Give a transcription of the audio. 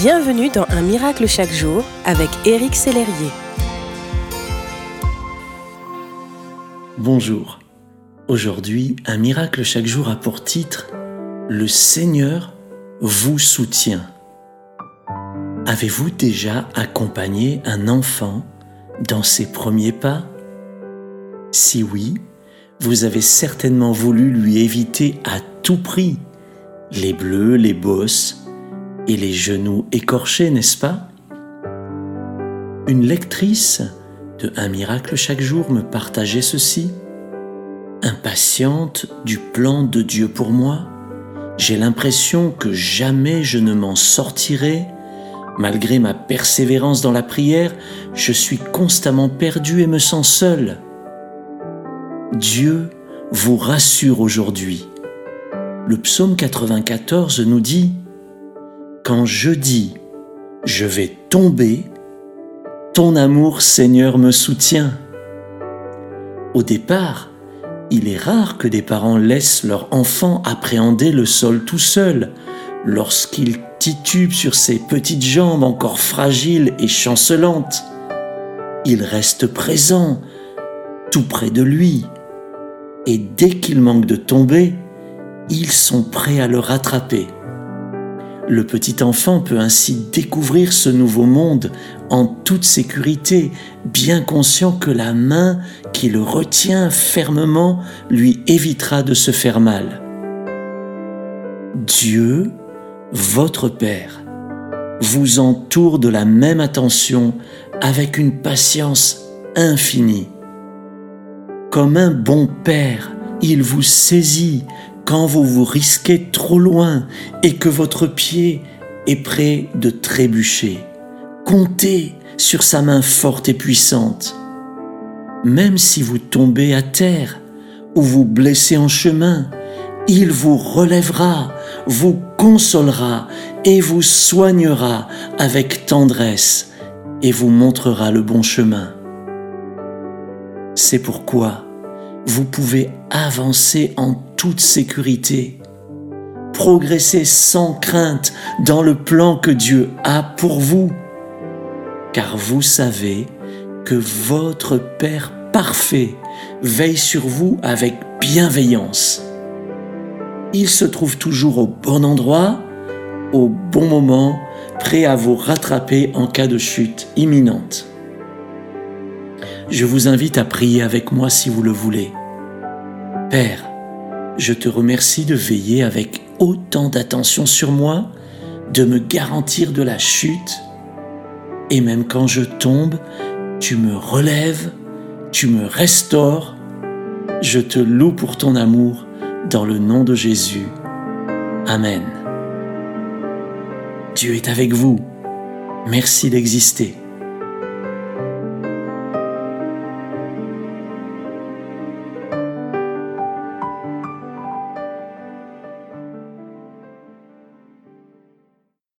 Bienvenue dans Un miracle chaque jour avec Éric Sellerier. Bonjour. Aujourd'hui, Un miracle chaque jour a pour titre Le Seigneur vous soutient. Avez-vous déjà accompagné un enfant dans ses premiers pas? Si oui, vous avez certainement voulu lui éviter à tout prix les bleus, les bosses et les genoux écorchés, n'est-ce pas? Une lectrice de Un miracle chaque jour me partageait ceci. Impatiente du plan de Dieu pour moi, j'ai l'impression que jamais je ne m'en sortirai. Malgré ma persévérance dans la prière, je suis constamment perdu et me sens seul. Dieu vous rassure aujourd'hui. Le psaume 94 nous dit quand je dis je vais tomber, ton amour Seigneur me soutient. Au départ, il est rare que des parents laissent leur enfant appréhender le sol tout seul lorsqu'il titube sur ses petites jambes encore fragiles et chancelantes. Il reste présent, tout près de lui, et dès qu'il manque de tomber, ils sont prêts à le rattraper. Le petit enfant peut ainsi découvrir ce nouveau monde en toute sécurité, bien conscient que la main qui le retient fermement lui évitera de se faire mal. Dieu, votre Père, vous entoure de la même attention avec une patience infinie. Comme un bon Père, il vous saisit quand vous vous risquez trop loin et que votre pied est prêt de trébucher. Comptez sur sa main forte et puissante. Même si vous tombez à terre ou vous blessez en chemin, il vous relèvera, vous consolera et vous soignera avec tendresse et vous montrera le bon chemin. C'est pourquoi vous pouvez avancer en toute sécurité, progresser sans crainte dans le plan que Dieu a pour vous, car vous savez que votre Père parfait veille sur vous avec bienveillance. Il se trouve toujours au bon endroit, au bon moment, prêt à vous rattraper en cas de chute imminente. Je vous invite à prier avec moi si vous le voulez. Père, je te remercie de veiller avec autant d'attention sur moi, de me garantir de la chute, et même quand je tombe, tu me relèves, tu me restaures. Je te loue pour ton amour dans le nom de Jésus. Amen. Dieu est avec vous. Merci d'exister.